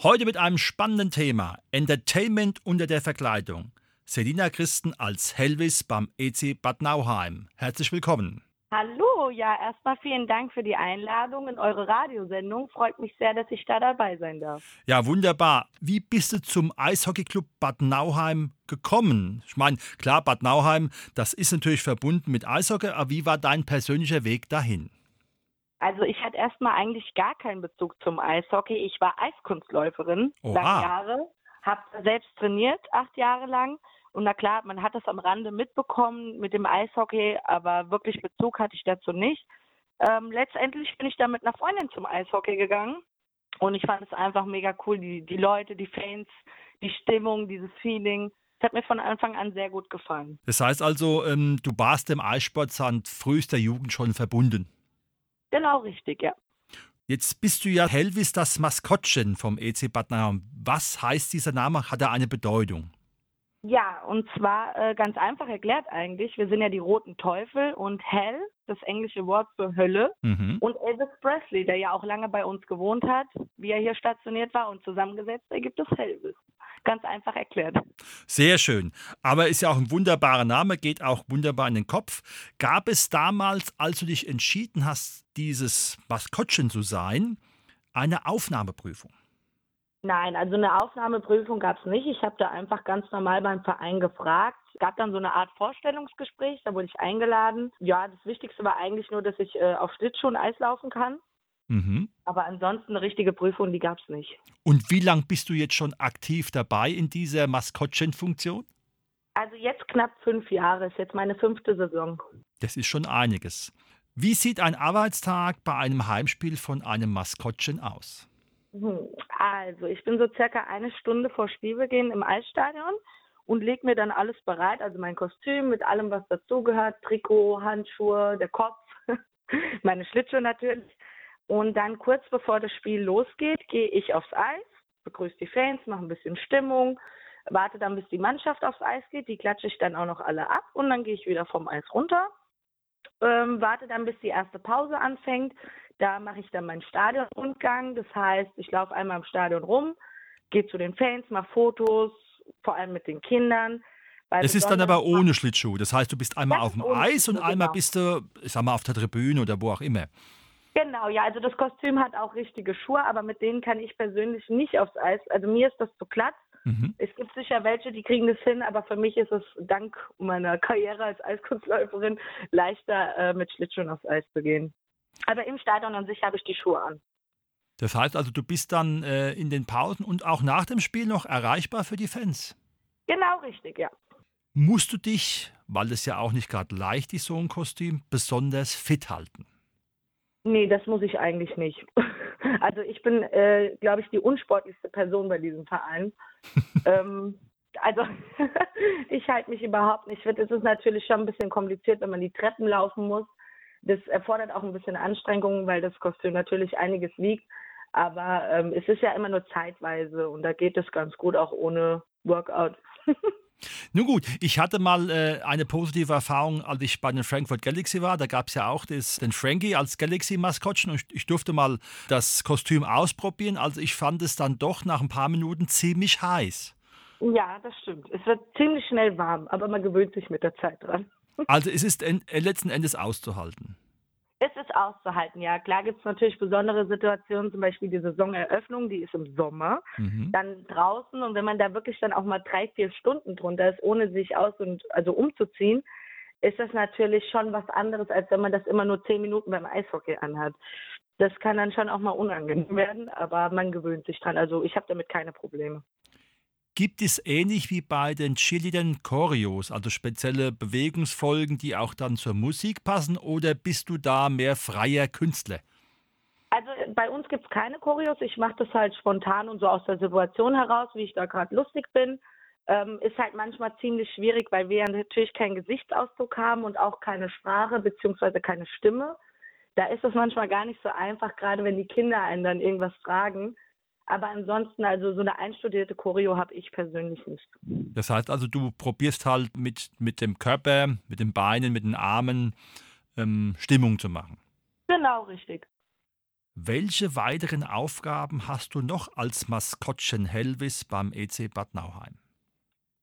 Heute mit einem spannenden Thema: Entertainment unter der Verkleidung. Selina Christen als Helvis beim EC Bad Nauheim. Herzlich willkommen. Hallo, ja, erstmal vielen Dank für die Einladung in eure Radiosendung. Freut mich sehr, dass ich da dabei sein darf. Ja, wunderbar. Wie bist du zum Eishockeyclub Bad Nauheim gekommen? Ich meine, klar, Bad Nauheim, das ist natürlich verbunden mit Eishockey, aber wie war dein persönlicher Weg dahin? Also ich hatte erstmal eigentlich gar keinen Bezug zum Eishockey. Ich war Eiskunstläuferin Oha. lange Jahre, habe selbst trainiert, acht Jahre lang und na klar, man hat das am Rande mitbekommen mit dem Eishockey, aber wirklich Bezug hatte ich dazu nicht. Ähm, letztendlich bin ich dann mit einer Freundin zum Eishockey gegangen und ich fand es einfach mega cool, die, die Leute, die Fans, die Stimmung, dieses Feeling. Das hat mir von Anfang an sehr gut gefallen. Das heißt also, ähm, du warst dem Eissport seit frühester Jugend schon verbunden. Genau richtig, ja. Jetzt bist du ja Helvis, das Maskottchen vom EC Bad Nauheim. Was heißt dieser Name? Hat er eine Bedeutung? Ja, und zwar äh, ganz einfach erklärt eigentlich. Wir sind ja die roten Teufel und Hell, das englische Wort für Hölle, Mhm. und Elvis Presley, der ja auch lange bei uns gewohnt hat, wie er hier stationiert war und zusammengesetzt, ergibt es Elvis. Ganz einfach erklärt. Sehr schön. Aber ist ja auch ein wunderbarer Name, geht auch wunderbar in den Kopf. Gab es damals, als du dich entschieden hast, dieses Maskottchen zu sein, eine Aufnahmeprüfung? Nein, also eine Aufnahmeprüfung gab es nicht. Ich habe da einfach ganz normal beim Verein gefragt. Es gab dann so eine Art Vorstellungsgespräch, da wurde ich eingeladen. Ja, das Wichtigste war eigentlich nur, dass ich äh, auf Schlittschuhen Eis laufen kann. Mhm. Aber ansonsten eine richtige Prüfung, die gab es nicht. Und wie lang bist du jetzt schon aktiv dabei in dieser Maskottchenfunktion? Also jetzt knapp fünf Jahre, ist jetzt meine fünfte Saison. Das ist schon einiges. Wie sieht ein Arbeitstag bei einem Heimspiel von einem Maskottchen aus? Hm, Also, ich bin so circa eine Stunde vor Spielbeginn im Eisstadion und lege mir dann alles bereit, also mein Kostüm mit allem, was dazugehört, Trikot, Handschuhe, der Kopf, meine Schlittschuhe natürlich. Und dann kurz bevor das Spiel losgeht, gehe ich aufs Eis, begrüße die Fans, mache ein bisschen Stimmung, warte dann, bis die Mannschaft aufs Eis geht, die klatsche ich dann auch noch alle ab und dann gehe ich wieder vom Eis runter, ähm, warte dann, bis die erste Pause anfängt. Da mache ich dann meinen Stadionrundgang. Das heißt, ich laufe einmal im Stadion rum, gehe zu den Fans, mache Fotos, vor allem mit den Kindern. Weil Das ist dann aber ohne Schlittschuh. Das heißt, du bist einmal auf dem Eis und einmal genau. bist du, ich sag mal, auf der Tribüne oder wo auch immer. Genau, ja, also das Kostüm hat auch richtige Schuhe, aber mit denen kann ich persönlich nicht aufs Eis. Also mir ist das zu glatt. Mhm. Es gibt sicher welche, die kriegen das hin, aber für mich ist es dank meiner Karriere als Eiskunstläuferin leichter, äh, mit Schlittschuhen aufs Eis zu gehen. Aber im Stadion an sich habe ich die Schuhe an. Das heißt also, du bist dann äh, in den Pausen und auch nach dem Spiel noch erreichbar für die Fans. Genau richtig, ja. Musst du dich, weil es ja auch nicht gerade leicht ist, so ein Kostüm, besonders fit halten? Nee, das muss ich eigentlich nicht. Also ich bin, äh, glaube ich, die unsportlichste Person bei diesem Verein. ähm, also ich halte mich überhaupt nicht fit. Es ist natürlich schon ein bisschen kompliziert, wenn man die Treppen laufen muss. Das erfordert auch ein bisschen Anstrengung, weil das Kostüm natürlich einiges wiegt. Aber ähm, es ist ja immer nur zeitweise und da geht es ganz gut auch ohne Workout. Nun gut, ich hatte mal äh, eine positive Erfahrung, als ich bei den Frankfurt Galaxy war. Da gab es ja auch das, den Frankie als Galaxy-Maskottchen und ich, ich durfte mal das Kostüm ausprobieren. Also ich fand es dann doch nach ein paar Minuten ziemlich heiß. Ja, das stimmt. Es wird ziemlich schnell warm, aber man gewöhnt sich mit der Zeit dran. Also es ist äh, letzten Endes auszuhalten. Es ist auszuhalten, ja. Klar gibt es natürlich besondere Situationen, zum Beispiel die Saisoneröffnung, die ist im Sommer, Mhm. dann draußen und wenn man da wirklich dann auch mal drei, vier Stunden drunter ist, ohne sich aus und also umzuziehen, ist das natürlich schon was anderes, als wenn man das immer nur zehn Minuten beim Eishockey anhat. Das kann dann schon auch mal unangenehm werden, aber man gewöhnt sich dran. Also ich habe damit keine Probleme. Gibt es ähnlich wie bei den Cheerleadern Choreos, also spezielle Bewegungsfolgen, die auch dann zur Musik passen, oder bist du da mehr freier Künstler? Also bei uns gibt es keine Choreos. Ich mache das halt spontan und so aus der Situation heraus, wie ich da gerade lustig bin. ähm, ist halt manchmal ziemlich schwierig, weil wir natürlich keinen Gesichtsausdruck haben und auch keine Sprache beziehungsweise keine Stimme. Da ist es manchmal gar nicht so einfach, gerade wenn die Kinder einen dann irgendwas fragen. Aber ansonsten, also so eine einstudierte Choreo habe ich persönlich nicht. Das heißt also, du probierst halt mit, mit dem Körper, mit den Beinen, mit den Armen ähm, Stimmung zu machen. Genau, richtig. Welche weiteren Aufgaben hast du noch als Maskottchen Helvis beim EC Bad Nauheim?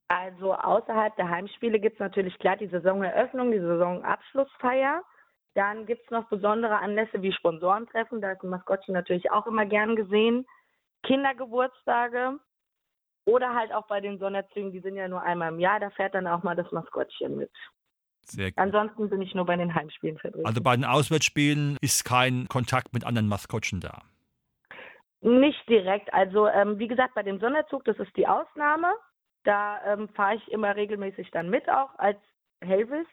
Also außerhalb der Heimspiele gibt es natürlich klar die Saisoneröffnung, die Saisonabschlussfeier. Dann gibt es noch besondere Anlässe wie Sponsorentreffen, da ist ein Maskottchen natürlich auch immer gern gesehen. Kindergeburtstage oder halt auch bei den Sonderzügen, die sind ja nur einmal im Jahr, da fährt dann auch mal das Maskottchen mit. Sehr gut. Ansonsten bin ich nur bei den Heimspielen vertreten. Also bei den Auswärtsspielen ist kein Kontakt mit anderen Maskottchen da? Nicht direkt. Also ähm, wie gesagt, bei dem Sonderzug, das ist die Ausnahme. Da ähm, fahre ich immer regelmäßig dann mit auch als Helvis.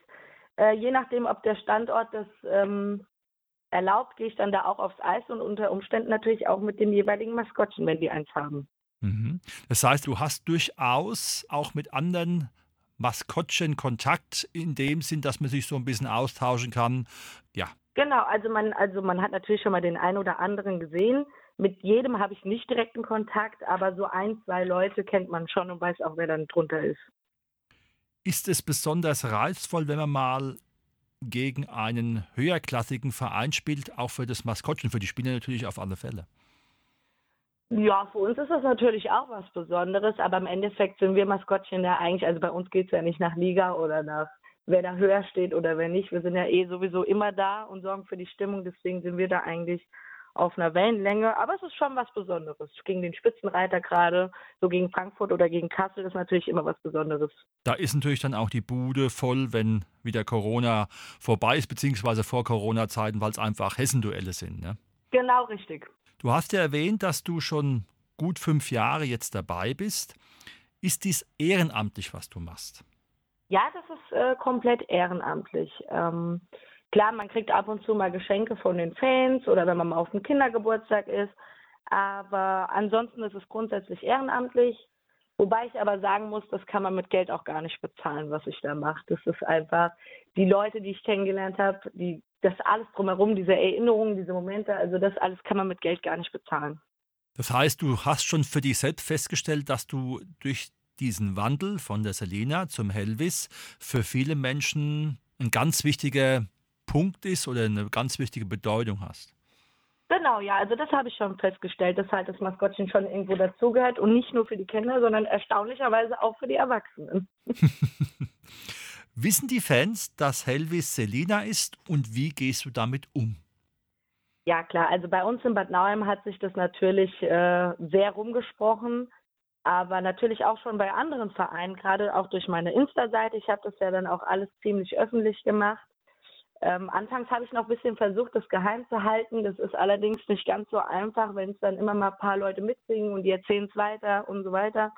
Äh, je nachdem, ob der Standort das ähm, erlaubt, gehe ich dann da auch aufs Eis und unter Umständen natürlich auch mit dem jeweiligen Maskottchen, wenn die eins haben. Mhm. Das heißt, du hast durchaus auch mit anderen Maskottchen Kontakt in dem Sinn, dass man sich so ein bisschen austauschen kann. Ja. Genau, also man, also man hat natürlich schon mal den einen oder anderen gesehen. Mit jedem habe ich nicht direkten Kontakt, aber so ein, zwei Leute kennt man schon und weiß auch, wer dann drunter ist. Ist es besonders reizvoll, wenn man mal gegen einen höherklassigen Verein spielt, auch für das Maskottchen, für die Spieler natürlich auf alle Fälle. Ja, für uns ist das natürlich auch was Besonderes, aber im Endeffekt sind wir Maskottchen ja eigentlich, also bei uns geht es ja nicht nach Liga oder nach wer da höher steht oder wer nicht. Wir sind ja eh sowieso immer da und sorgen für die Stimmung, deswegen sind wir da eigentlich auf einer Wellenlänge, aber es ist schon was Besonderes. Gegen den Spitzenreiter gerade, so gegen Frankfurt oder gegen Kassel ist natürlich immer was Besonderes. Da ist natürlich dann auch die Bude voll, wenn wieder Corona vorbei ist, beziehungsweise vor Corona-Zeiten, weil es einfach Hessenduelle sind. Ne? Genau richtig. Du hast ja erwähnt, dass du schon gut fünf Jahre jetzt dabei bist. Ist dies ehrenamtlich, was du machst? Ja, das ist äh, komplett ehrenamtlich. Ähm, Klar, man kriegt ab und zu mal Geschenke von den Fans oder wenn man mal auf dem Kindergeburtstag ist. Aber ansonsten ist es grundsätzlich ehrenamtlich. Wobei ich aber sagen muss, das kann man mit Geld auch gar nicht bezahlen, was ich da mache. Das ist einfach die Leute, die ich kennengelernt habe, die, das alles drumherum, diese Erinnerungen, diese Momente, also das alles kann man mit Geld gar nicht bezahlen. Das heißt, du hast schon für dich selbst festgestellt, dass du durch diesen Wandel von der Selena zum Helvis für viele Menschen ein ganz wichtiger Punkt ist oder eine ganz wichtige Bedeutung hast. Genau, ja, also das habe ich schon festgestellt, dass halt das Maskottchen schon irgendwo dazugehört und nicht nur für die Kinder, sondern erstaunlicherweise auch für die Erwachsenen. Wissen die Fans, dass Helvis Selina ist und wie gehst du damit um? Ja, klar, also bei uns in Bad Nauheim hat sich das natürlich äh, sehr rumgesprochen, aber natürlich auch schon bei anderen Vereinen, gerade auch durch meine Insta-Seite. Ich habe das ja dann auch alles ziemlich öffentlich gemacht. Ähm, anfangs habe ich noch ein bisschen versucht, das geheim zu halten. Das ist allerdings nicht ganz so einfach, wenn es dann immer mal ein paar Leute mitsingen und die erzählen es weiter und so weiter.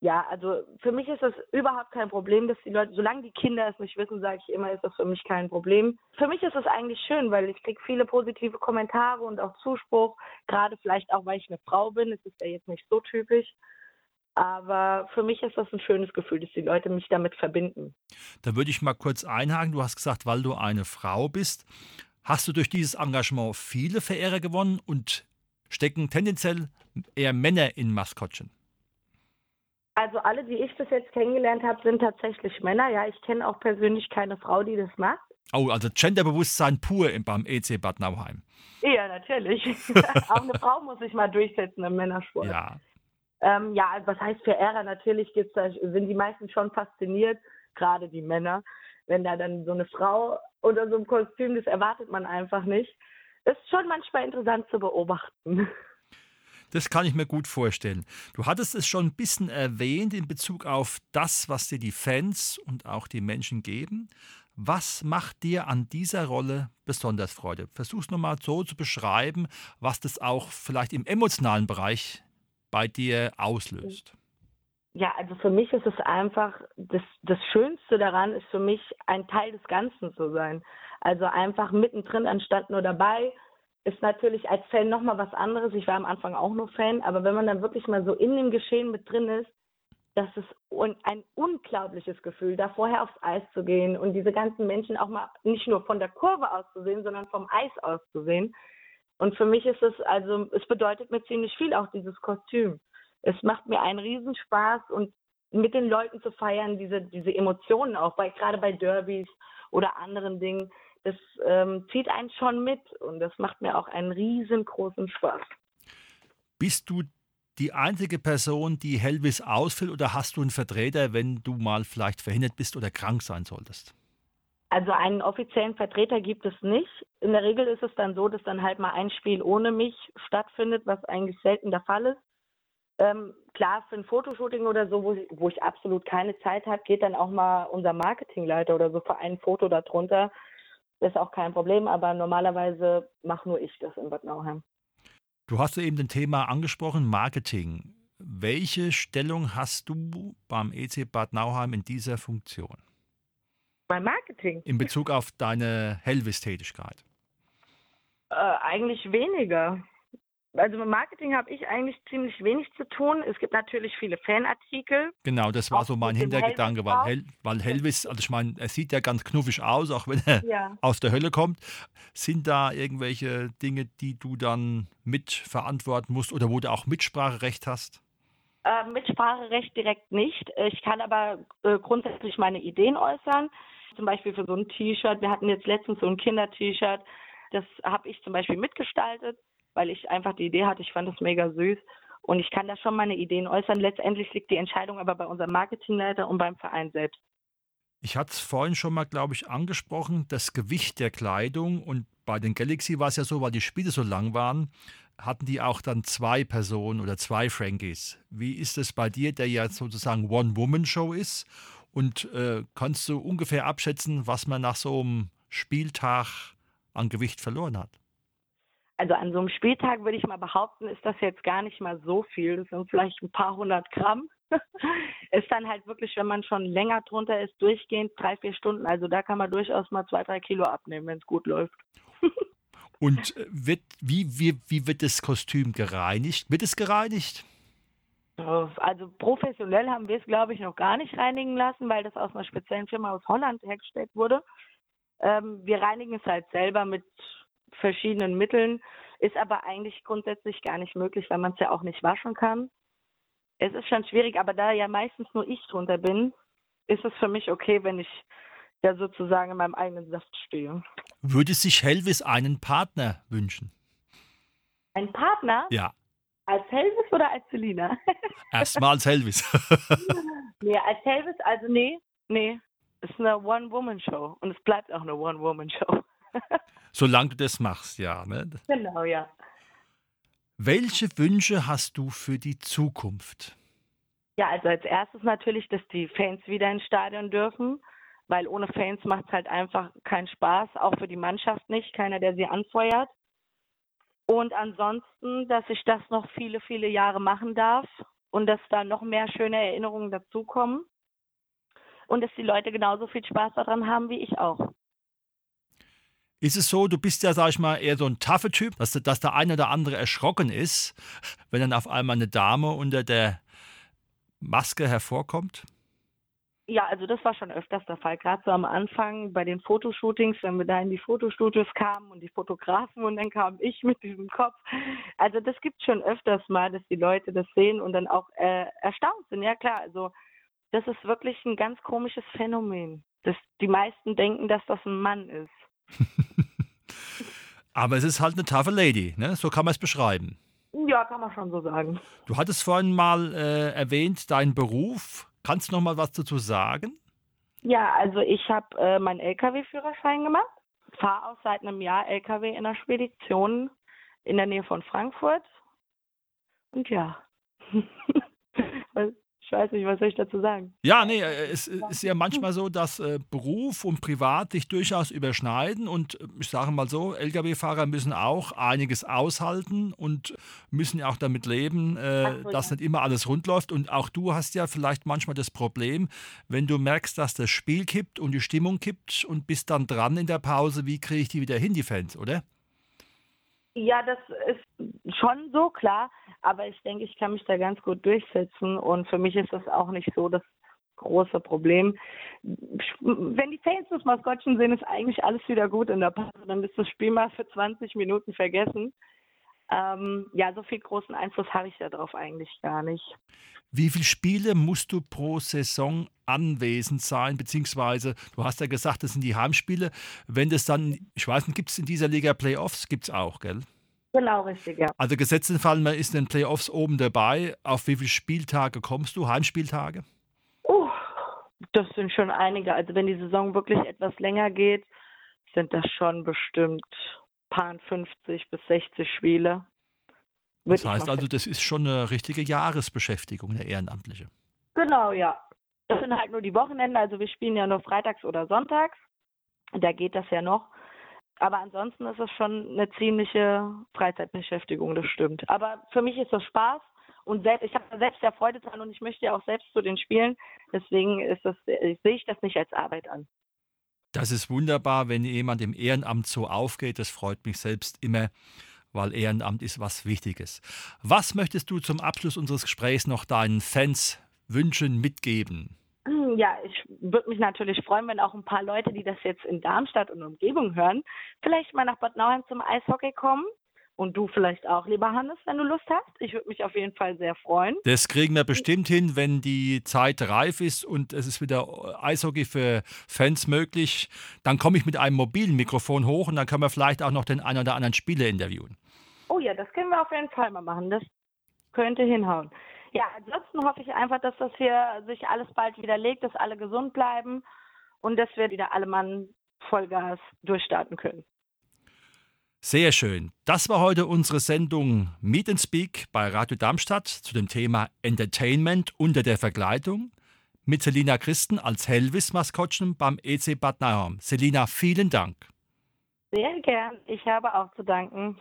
Ja, also für mich ist das überhaupt kein Problem, dass die Leute, solange die Kinder es nicht wissen, sage ich immer, ist das für mich kein Problem. Für mich ist es eigentlich schön, weil ich kriege viele positive Kommentare und auch Zuspruch, gerade vielleicht auch, weil ich eine Frau bin. Das ist ja jetzt nicht so typisch. Aber für mich ist das ein schönes Gefühl, dass die Leute mich damit verbinden. Da würde ich mal kurz einhaken. Du hast gesagt, weil du eine Frau bist. Hast du durch dieses Engagement viele Verehrer gewonnen und stecken tendenziell eher Männer in Maskottchen? Also alle, die ich bis jetzt kennengelernt habe, sind tatsächlich Männer. Ja, ich kenne auch persönlich keine Frau, die das macht. Oh, also Genderbewusstsein pur beim EC Bad Nauheim. Ja, natürlich. auch eine Frau muss sich mal durchsetzen im Männersport. Ja, ähm, ja, was heißt Verehrer? Natürlich gibt's da, sind die meisten schon fasziniert, gerade die Männer, wenn da dann so eine Frau oder so ein Kostüm, das erwartet man einfach nicht. Ist schon manchmal interessant zu beobachten. Das kann ich mir gut vorstellen. Du hattest es schon ein bisschen erwähnt in Bezug auf das, was dir die Fans und auch die Menschen geben. Was macht dir an dieser Rolle besonders Freude? Versuch's nochmal so zu beschreiben, was das auch vielleicht im emotionalen Bereich bei dir auslöst? Ja, also für mich ist es einfach, das, das Schönste daran ist für mich, ein Teil des Ganzen zu sein. Also einfach mittendrin anstatt nur dabei, ist natürlich als Fan nochmal was anderes. Ich war am Anfang auch nur Fan, aber wenn man dann wirklich mal so in dem Geschehen mit drin ist, das ist ein unglaubliches Gefühl, da vorher aufs Eis zu gehen und diese ganzen Menschen auch mal nicht nur von der Kurve aus zu sehen, sondern vom Eis aus zu sehen. Und für mich ist es, also es bedeutet mir ziemlich viel, auch dieses Kostüm. Es macht mir einen Riesenspaß und mit den Leuten zu feiern, diese, diese Emotionen auch, bei, gerade bei Derbys oder anderen Dingen, das ähm, zieht einen schon mit und das macht mir auch einen riesengroßen Spaß. Bist du die einzige Person, die Helvis ausfüllt oder hast du einen Vertreter, wenn du mal vielleicht verhindert bist oder krank sein solltest? Also einen offiziellen Vertreter gibt es nicht. In der Regel ist es dann so, dass dann halt mal ein Spiel ohne mich stattfindet, was eigentlich selten der Fall ist. Ähm, klar, für ein Fotoshooting oder so, wo ich, wo ich absolut keine Zeit habe, geht dann auch mal unser Marketingleiter oder so für ein Foto darunter. Ist auch kein Problem, aber normalerweise mache nur ich das in Bad Nauheim. Du hast eben das Thema angesprochen, Marketing. Welche Stellung hast du beim EC Bad Nauheim in dieser Funktion? Beim Marketing? In Bezug auf deine Helvis-Tätigkeit? Äh, eigentlich weniger also mit Marketing habe ich eigentlich ziemlich wenig zu tun. Es gibt natürlich viele Fanartikel. Genau, das war so mein Hintergedanke, weil, Hel weil Helvis, also ich meine, er sieht ja ganz knuffig aus, auch wenn er ja. aus der Hölle kommt. Sind da irgendwelche Dinge, die du dann mitverantworten musst oder wo du auch Mitspracherecht hast? Äh, Mitspracherecht direkt nicht. Ich kann aber äh, grundsätzlich meine Ideen äußern. Zum Beispiel für so ein T-Shirt. Wir hatten jetzt letztens so ein Kinder-T-Shirt. Das habe ich zum Beispiel mitgestaltet weil ich einfach die Idee hatte, ich fand das mega süß. Und ich kann da schon meine Ideen äußern. Letztendlich liegt die Entscheidung aber bei unserem Marketingleiter und beim Verein selbst. Ich hatte es vorhin schon mal, glaube ich, angesprochen, das Gewicht der Kleidung. Und bei den Galaxy war es ja so, weil die Spiele so lang waren, hatten die auch dann zwei Personen oder zwei Frankies. Wie ist es bei dir, der ja sozusagen One-Woman-Show ist? Und äh, kannst du ungefähr abschätzen, was man nach so einem Spieltag an Gewicht verloren hat? also an so einem Spieltag würde ich mal behaupten, ist das jetzt gar nicht mal so viel. Das sind vielleicht ein paar hundert Gramm. ist dann halt wirklich, wenn man schon länger drunter ist, durchgehend drei, vier Stunden. Also da kann man durchaus mal zwei, drei Kilo abnehmen, wenn es gut läuft. Und äh, wird, wie, wie, wie wird das Kostüm gereinigt? Wird es gereinigt? Also professionell haben wir es, glaube ich, noch gar nicht reinigen lassen, weil das aus einer speziellen Firma aus Holland hergestellt wurde. Ähm, wir reinigen es halt selber mit verschiedenen Mitteln, ist aber eigentlich grundsätzlich gar nicht möglich, weil man es ja auch nicht waschen kann. Es ist schon schwierig, aber da ja meistens nur ich drunter bin, ist es für mich okay, wenn ich ja sozusagen in meinem eigenen Saft stehe. Würde sich Helvis einen Partner wünschen? Ein Partner? Ja. Als Helvis oder als Selina? Erstmal als Helvis. nee, als Helvis, also nee, nee. Es ist eine One-Woman-Show und es bleibt auch eine One-Woman-Show. Solange du das machst, ja. Ne? Genau, ja. Welche Wünsche hast du für die Zukunft? Ja, also als erstes natürlich, dass die Fans wieder ins Stadion dürfen, weil ohne Fans macht es halt einfach keinen Spaß, auch für die Mannschaft nicht, keiner, der sie anfeuert. Und ansonsten, dass ich das noch viele, viele Jahre machen darf und dass da noch mehr schöne Erinnerungen dazukommen und dass die Leute genauso viel Spaß daran haben wie ich auch. Ist es so, du bist ja, sag ich mal, eher so ein taffe Typ, dass, dass der eine oder andere erschrocken ist, wenn dann auf einmal eine Dame unter der Maske hervorkommt? Ja, also das war schon öfters der Fall. Gerade so am Anfang bei den Fotoshootings, wenn wir da in die Fotostudios kamen und die Fotografen und dann kam ich mit diesem Kopf. Also das gibt schon öfters mal, dass die Leute das sehen und dann auch äh, erstaunt sind. Ja klar, also das ist wirklich ein ganz komisches Phänomen, dass die meisten denken, dass das ein Mann ist. Aber es ist halt eine taffe Lady, ne? so kann man es beschreiben. Ja, kann man schon so sagen. Du hattest vorhin mal äh, erwähnt, deinen Beruf. Kannst du noch mal was dazu sagen? Ja, also ich habe äh, meinen LKW-Führerschein gemacht. Fahre auch seit einem Jahr LKW in der Spedition in der Nähe von Frankfurt. Und ja, weiß nicht, was soll ich dazu sagen? Ja, nee, äh, es ist ja manchmal so, dass äh, Beruf und Privat sich durchaus überschneiden und äh, ich sage mal so, Lkw-Fahrer müssen auch einiges aushalten und müssen ja auch damit leben, äh, so, dass ja. nicht immer alles rund läuft und auch du hast ja vielleicht manchmal das Problem, wenn du merkst, dass das Spiel kippt und die Stimmung kippt und bist dann dran in der Pause, wie kriege ich die wieder hin, die Fans, oder? Ja, das ist schon so klar. Aber ich denke, ich kann mich da ganz gut durchsetzen und für mich ist das auch nicht so das große Problem. Wenn die Fans das Maskottchen sehen, ist eigentlich alles wieder gut in der Pause. Dann ist das Spiel mal für 20 Minuten vergessen. Ähm, ja, so viel großen Einfluss habe ich darauf eigentlich gar nicht. Wie viele Spiele musst du pro Saison anwesend sein? Beziehungsweise, du hast ja gesagt, das sind die Heimspiele. Wenn das dann, ich weiß nicht, gibt es in dieser Liga Playoffs? Gibt es auch, gell? Genau, richtig, ja. Also gesetzt den Fall, man ist in den Playoffs oben dabei. Auf wie viele Spieltage kommst du? Heimspieltage? Uh, das sind schon einige. Also wenn die Saison wirklich etwas länger geht, sind das schon bestimmt paar 50 bis 60 Spiele. Das heißt also, das ist schon eine richtige Jahresbeschäftigung, eine ehrenamtliche. Genau, ja. Das sind halt nur die Wochenenden, also wir spielen ja nur freitags oder sonntags. Da geht das ja noch. Aber ansonsten ist es schon eine ziemliche Freizeitbeschäftigung, das stimmt. Aber für mich ist das Spaß und selbst, ich habe selbst ja Freude dran und ich möchte ja auch selbst zu den Spielen. Deswegen ist das, sehe ich das nicht als Arbeit an. Das ist wunderbar, wenn jemand im Ehrenamt so aufgeht. Das freut mich selbst immer, weil Ehrenamt ist was Wichtiges. Was möchtest du zum Abschluss unseres Gesprächs noch deinen Fans wünschen, mitgeben? Ja, ich würde mich natürlich freuen, wenn auch ein paar Leute, die das jetzt in Darmstadt und Umgebung hören, vielleicht mal nach Bad Nauheim zum Eishockey kommen. Und du vielleicht auch, lieber Hannes, wenn du Lust hast. Ich würde mich auf jeden Fall sehr freuen. Das kriegen wir bestimmt hin, wenn die Zeit reif ist und es ist wieder Eishockey für Fans möglich. Dann komme ich mit einem mobilen Mikrofon hoch und dann können wir vielleicht auch noch den einen oder anderen Spieler interviewen. Oh ja, das können wir auf jeden Fall mal machen. Das könnte hinhauen. Ja, ansonsten hoffe ich einfach, dass das hier sich alles bald wieder legt, dass alle gesund bleiben und dass wir wieder alle Mann Vollgas durchstarten können. Sehr schön. Das war heute unsere Sendung Meet and Speak bei Radio Darmstadt zu dem Thema Entertainment unter der Verkleidung mit Selina Christen als Helvis-Maskottchen beim EC Bad Nauheim. Selina, vielen Dank. Sehr gern. Ich habe auch zu danken.